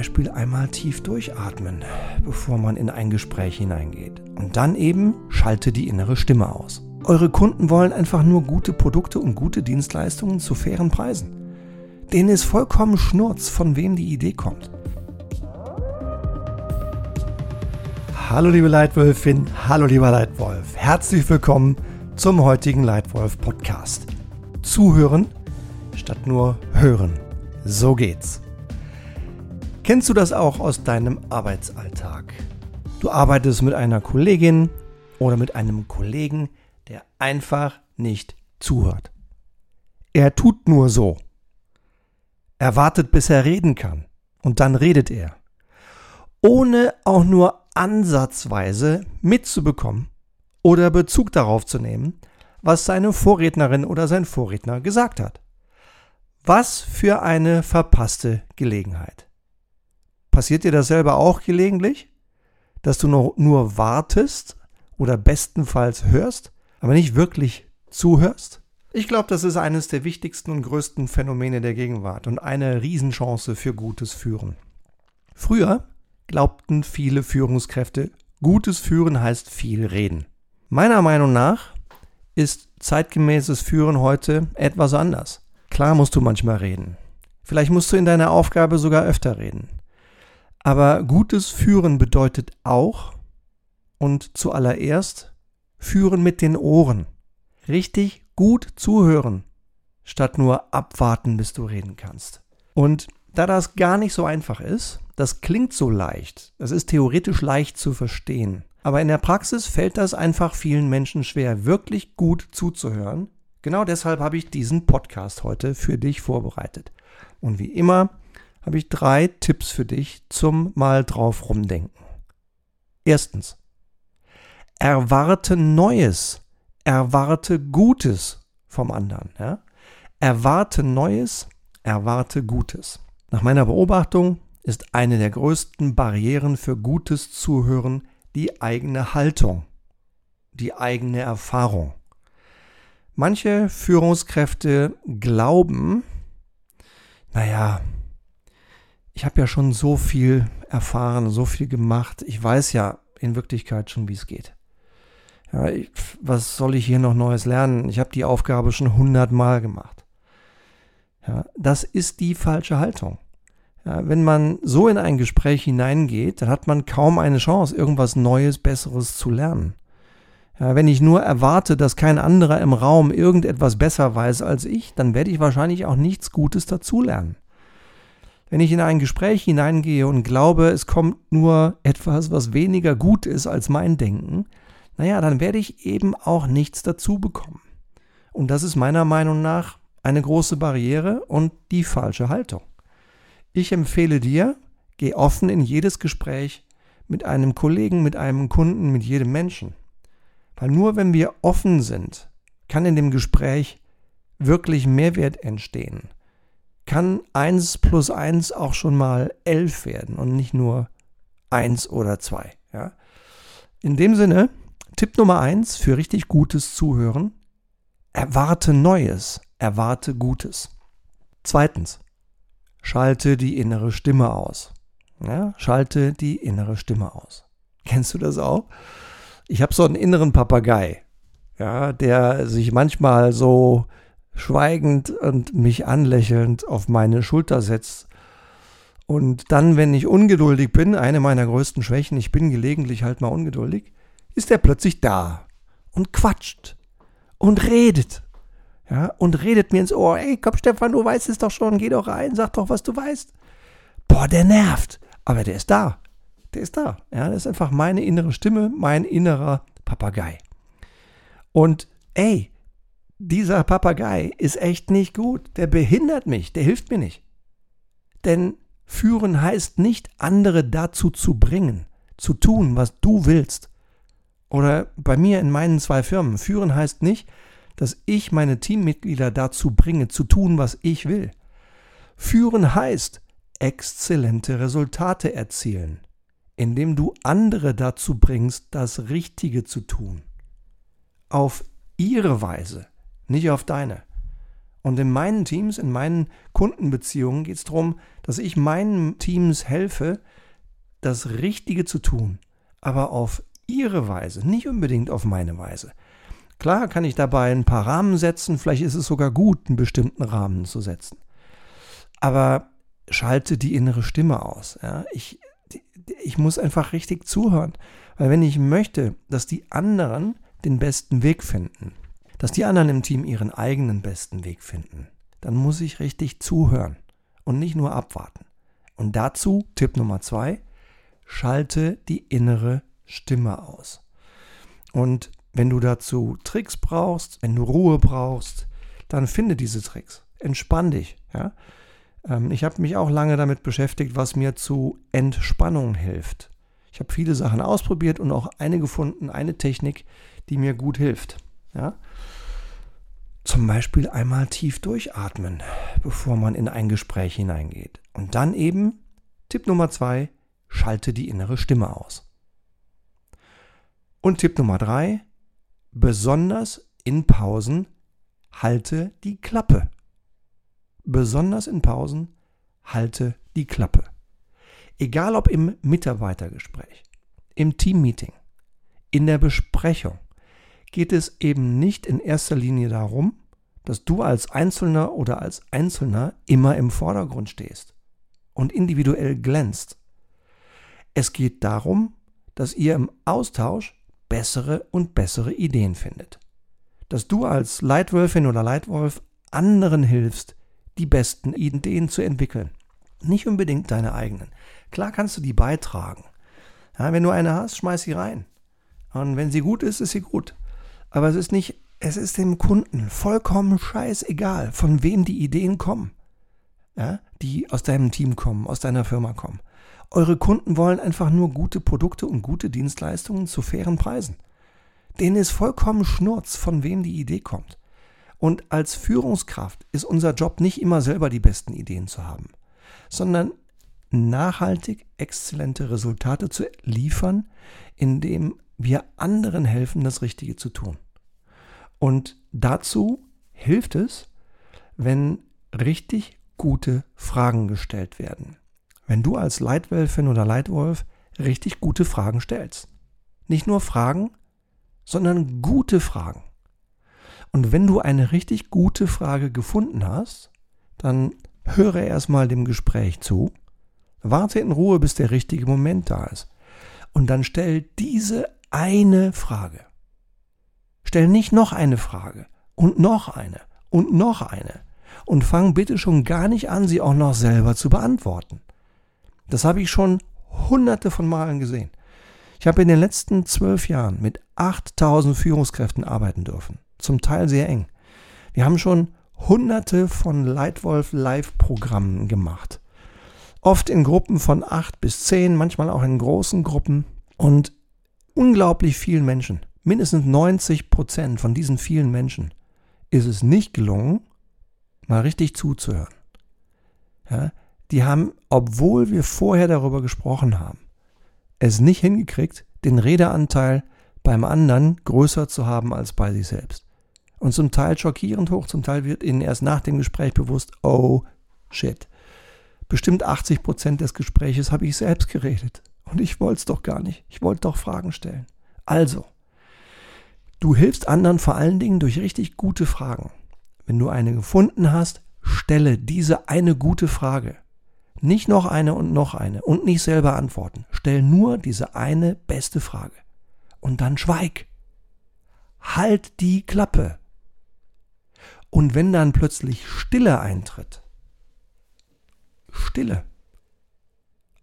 Beispiel einmal tief durchatmen, bevor man in ein Gespräch hineingeht. Und dann eben schalte die innere Stimme aus. Eure Kunden wollen einfach nur gute Produkte und gute Dienstleistungen zu fairen Preisen. Denen ist vollkommen Schnurz, von wem die Idee kommt. Hallo liebe Leitwölfin, hallo lieber Leitwolf. Herzlich willkommen zum heutigen Leitwolf Podcast. Zuhören statt nur hören. So geht's. Kennst du das auch aus deinem Arbeitsalltag? Du arbeitest mit einer Kollegin oder mit einem Kollegen, der einfach nicht zuhört. Er tut nur so. Er wartet, bis er reden kann. Und dann redet er. Ohne auch nur ansatzweise mitzubekommen oder Bezug darauf zu nehmen, was seine Vorrednerin oder sein Vorredner gesagt hat. Was für eine verpasste Gelegenheit. Passiert dir das selber auch gelegentlich? Dass du nur, nur wartest oder bestenfalls hörst, aber nicht wirklich zuhörst? Ich glaube, das ist eines der wichtigsten und größten Phänomene der Gegenwart und eine Riesenchance für gutes Führen. Früher glaubten viele Führungskräfte, gutes Führen heißt viel reden. Meiner Meinung nach ist zeitgemäßes Führen heute etwas anders. Klar musst du manchmal reden. Vielleicht musst du in deiner Aufgabe sogar öfter reden. Aber gutes Führen bedeutet auch und zuallererst führen mit den Ohren. Richtig gut zuhören, statt nur abwarten, bis du reden kannst. Und da das gar nicht so einfach ist, das klingt so leicht, das ist theoretisch leicht zu verstehen, aber in der Praxis fällt das einfach vielen Menschen schwer, wirklich gut zuzuhören. Genau deshalb habe ich diesen Podcast heute für dich vorbereitet. Und wie immer habe ich drei Tipps für dich zum mal drauf rumdenken. Erstens. Erwarte Neues. Erwarte Gutes vom anderen. Ja? Erwarte Neues. Erwarte Gutes. Nach meiner Beobachtung ist eine der größten Barrieren für gutes Zuhören die eigene Haltung, die eigene Erfahrung. Manche Führungskräfte glauben, naja, ich habe ja schon so viel erfahren, so viel gemacht. Ich weiß ja in Wirklichkeit schon, wie es geht. Ja, ich, was soll ich hier noch Neues lernen? Ich habe die Aufgabe schon hundertmal gemacht. Ja, das ist die falsche Haltung. Ja, wenn man so in ein Gespräch hineingeht, dann hat man kaum eine Chance, irgendwas Neues, Besseres zu lernen. Ja, wenn ich nur erwarte, dass kein anderer im Raum irgendetwas besser weiß als ich, dann werde ich wahrscheinlich auch nichts Gutes dazulernen. Wenn ich in ein Gespräch hineingehe und glaube, es kommt nur etwas, was weniger gut ist als mein Denken, naja, dann werde ich eben auch nichts dazu bekommen. Und das ist meiner Meinung nach eine große Barriere und die falsche Haltung. Ich empfehle dir, geh offen in jedes Gespräch mit einem Kollegen, mit einem Kunden, mit jedem Menschen. Weil nur wenn wir offen sind, kann in dem Gespräch wirklich Mehrwert entstehen kann 1 plus 1 auch schon mal 11 werden und nicht nur 1 oder 2. Ja? In dem Sinne, Tipp Nummer 1 für richtig gutes Zuhören, erwarte Neues, erwarte Gutes. Zweitens, schalte die innere Stimme aus. Ja, schalte die innere Stimme aus. Kennst du das auch? Ich habe so einen inneren Papagei, ja, der sich manchmal so schweigend und mich anlächelnd auf meine Schulter setzt. Und dann, wenn ich ungeduldig bin, eine meiner größten Schwächen, ich bin gelegentlich halt mal ungeduldig, ist er plötzlich da und quatscht und redet. Ja, und redet mir ins Ohr, ey, komm Stefan, du weißt es doch schon, geh doch rein, sag doch, was du weißt. Boah, der nervt. Aber der ist da. Der ist da. Ja, das ist einfach meine innere Stimme, mein innerer Papagei. Und ey, dieser Papagei ist echt nicht gut. Der behindert mich, der hilft mir nicht. Denn führen heißt nicht, andere dazu zu bringen, zu tun, was du willst. Oder bei mir in meinen zwei Firmen. Führen heißt nicht, dass ich meine Teammitglieder dazu bringe, zu tun, was ich will. Führen heißt, exzellente Resultate erzielen, indem du andere dazu bringst, das Richtige zu tun. Auf ihre Weise, nicht auf deine. Und in meinen Teams, in meinen Kundenbeziehungen geht es darum, dass ich meinen Teams helfe, das Richtige zu tun, aber auf ihre Weise, nicht unbedingt auf meine Weise. Klar kann ich dabei ein paar Rahmen setzen, vielleicht ist es sogar gut, einen bestimmten Rahmen zu setzen. Aber schalte die innere Stimme aus. Ja? Ich, ich muss einfach richtig zuhören, weil wenn ich möchte, dass die anderen den besten Weg finden, dass die anderen im Team ihren eigenen besten Weg finden, dann muss ich richtig zuhören und nicht nur abwarten. Und dazu Tipp Nummer zwei, schalte die innere Stimme aus. Und wenn du dazu Tricks brauchst, wenn du Ruhe brauchst, dann finde diese Tricks. Entspann dich. Ja? Ähm, ich habe mich auch lange damit beschäftigt, was mir zu Entspannung hilft. Ich habe viele Sachen ausprobiert und auch eine gefunden, eine Technik, die mir gut hilft. Ja? Zum Beispiel einmal tief durchatmen, bevor man in ein Gespräch hineingeht. Und dann eben, Tipp Nummer zwei, schalte die innere Stimme aus. Und Tipp Nummer drei, besonders in Pausen, halte die Klappe. Besonders in Pausen, halte die Klappe. Egal ob im Mitarbeitergespräch, im Teammeeting, in der Besprechung, geht es eben nicht in erster Linie darum, dass du als Einzelner oder als Einzelner immer im Vordergrund stehst und individuell glänzt. Es geht darum, dass ihr im Austausch bessere und bessere Ideen findet. Dass du als Leitwölfin oder Leitwolf anderen hilfst, die besten Ideen zu entwickeln. Nicht unbedingt deine eigenen. Klar kannst du die beitragen. Ja, wenn du eine hast, schmeiß sie rein. Und wenn sie gut ist, ist sie gut. Aber es ist nicht, es ist dem Kunden vollkommen scheißegal, von wem die Ideen kommen. Ja, die aus deinem Team kommen, aus deiner Firma kommen. Eure Kunden wollen einfach nur gute Produkte und gute Dienstleistungen zu fairen Preisen. Denen ist vollkommen Schnurz, von wem die Idee kommt. Und als Führungskraft ist unser Job nicht immer selber die besten Ideen zu haben, sondern nachhaltig exzellente Resultate zu liefern, indem wir anderen helfen, das Richtige zu tun. Und dazu hilft es, wenn richtig gute Fragen gestellt werden. Wenn du als Leitwölfin oder Leitwolf richtig gute Fragen stellst. Nicht nur Fragen, sondern gute Fragen. Und wenn du eine richtig gute Frage gefunden hast, dann höre erstmal dem Gespräch zu, warte in Ruhe, bis der richtige Moment da ist. Und dann stell diese eine Frage. Stell nicht noch eine Frage und noch eine und noch eine. Und fang bitte schon gar nicht an, sie auch noch selber zu beantworten. Das habe ich schon hunderte von Malen gesehen. Ich habe in den letzten zwölf Jahren mit 8000 Führungskräften arbeiten dürfen. Zum Teil sehr eng. Wir haben schon hunderte von Leitwolf Live-Programmen gemacht. Oft in Gruppen von acht bis zehn, manchmal auch in großen Gruppen. Und unglaublich vielen Menschen, mindestens 90 Prozent von diesen vielen Menschen, ist es nicht gelungen, mal richtig zuzuhören. Ja, die haben, obwohl wir vorher darüber gesprochen haben, es nicht hingekriegt, den Redeanteil beim anderen größer zu haben als bei sich selbst. Und zum Teil schockierend hoch, zum Teil wird ihnen erst nach dem Gespräch bewusst, oh shit. Bestimmt 80 Prozent des Gespräches habe ich selbst geredet. Und ich wollte es doch gar nicht. Ich wollte doch Fragen stellen. Also, du hilfst anderen vor allen Dingen durch richtig gute Fragen. Wenn du eine gefunden hast, stelle diese eine gute Frage. Nicht noch eine und noch eine und nicht selber antworten. Stell nur diese eine beste Frage. Und dann schweig. Halt die Klappe. Und wenn dann plötzlich Stille eintritt, Stille,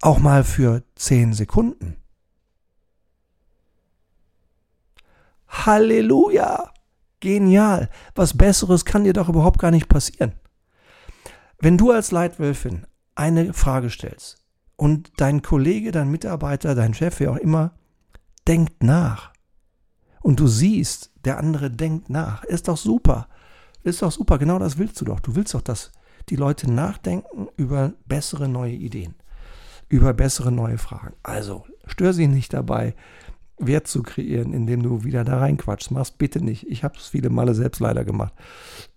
auch mal für zehn Sekunden. Halleluja! Genial! Was Besseres kann dir doch überhaupt gar nicht passieren. Wenn du als Leitwölfin eine Frage stellst und dein Kollege, dein Mitarbeiter, dein Chef, wer auch immer, denkt nach und du siehst, der andere denkt nach, ist doch super. Ist doch super, genau das willst du doch. Du willst doch, dass die Leute nachdenken über bessere neue Ideen über bessere neue Fragen. Also stör sie nicht dabei, Wert zu kreieren, indem du wieder da reinquatschst. Machst bitte nicht. Ich habe es viele Male selbst leider gemacht.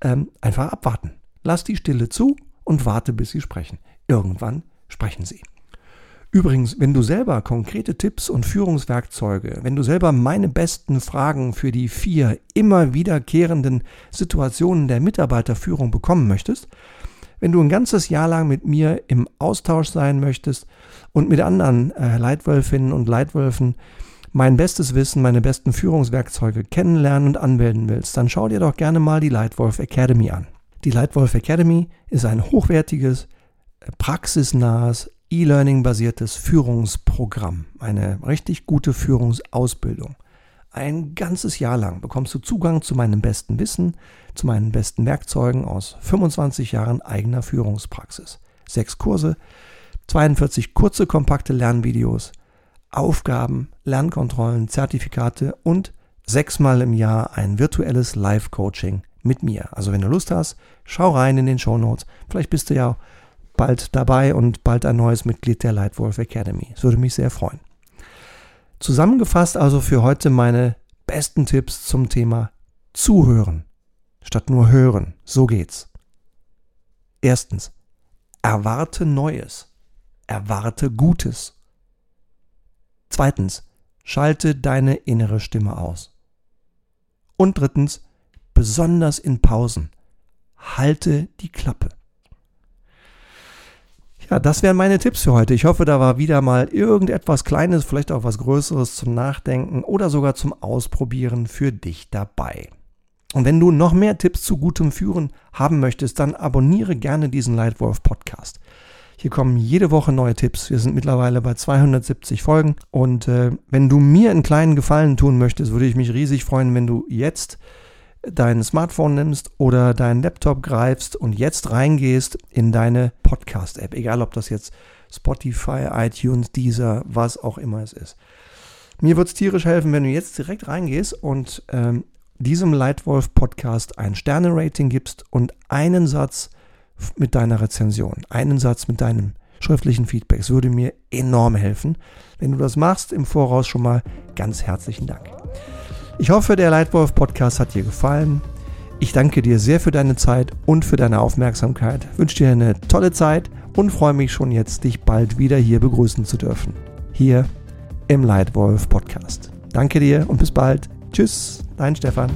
Ähm, einfach abwarten. Lass die Stille zu und warte, bis sie sprechen. Irgendwann sprechen sie. Übrigens, wenn du selber konkrete Tipps und Führungswerkzeuge, wenn du selber meine besten Fragen für die vier immer wiederkehrenden Situationen der Mitarbeiterführung bekommen möchtest, wenn du ein ganzes Jahr lang mit mir im Austausch sein möchtest und mit anderen äh, Leitwölfinnen und Leitwölfen mein bestes Wissen, meine besten Führungswerkzeuge kennenlernen und anwenden willst, dann schau dir doch gerne mal die Lightwolf Academy an. Die Lightwolf Academy ist ein hochwertiges, praxisnahes, E-Learning-basiertes Führungsprogramm, eine richtig gute Führungsausbildung. Ein ganzes Jahr lang bekommst du Zugang zu meinem besten Wissen, zu meinen besten Werkzeugen aus 25 Jahren eigener Führungspraxis. Sechs Kurse, 42 kurze, kompakte Lernvideos, Aufgaben, Lernkontrollen, Zertifikate und sechsmal im Jahr ein virtuelles Live-Coaching mit mir. Also wenn du Lust hast, schau rein in den Show Notes. Vielleicht bist du ja bald dabei und bald ein neues Mitglied der Lightwolf Academy. Es würde mich sehr freuen. Zusammengefasst also für heute meine besten Tipps zum Thema Zuhören statt nur hören. So geht's. Erstens, erwarte Neues. Erwarte Gutes. Zweitens, schalte deine innere Stimme aus. Und drittens, besonders in Pausen, halte die Klappe. Ja, das wären meine Tipps für heute. Ich hoffe, da war wieder mal irgendetwas Kleines, vielleicht auch was Größeres zum Nachdenken oder sogar zum Ausprobieren für dich dabei. Und wenn du noch mehr Tipps zu gutem Führen haben möchtest, dann abonniere gerne diesen Lightwolf Podcast. Hier kommen jede Woche neue Tipps. Wir sind mittlerweile bei 270 Folgen. Und äh, wenn du mir einen kleinen Gefallen tun möchtest, würde ich mich riesig freuen, wenn du jetzt dein Smartphone nimmst oder deinen Laptop greifst und jetzt reingehst in deine Podcast-App, egal ob das jetzt Spotify, iTunes, Deezer, was auch immer es ist. Mir wird es tierisch helfen, wenn du jetzt direkt reingehst und ähm, diesem Lightwolf-Podcast ein Sterne-Rating gibst und einen Satz mit deiner Rezension, einen Satz mit deinem schriftlichen Feedback. Es würde mir enorm helfen. Wenn du das machst, im Voraus schon mal ganz herzlichen Dank. Ich hoffe, der Leitwolf Podcast hat dir gefallen. Ich danke dir sehr für deine Zeit und für deine Aufmerksamkeit. Wünsche dir eine tolle Zeit und freue mich schon jetzt, dich bald wieder hier begrüßen zu dürfen. Hier im Leitwolf Podcast. Danke dir und bis bald. Tschüss, dein Stefan.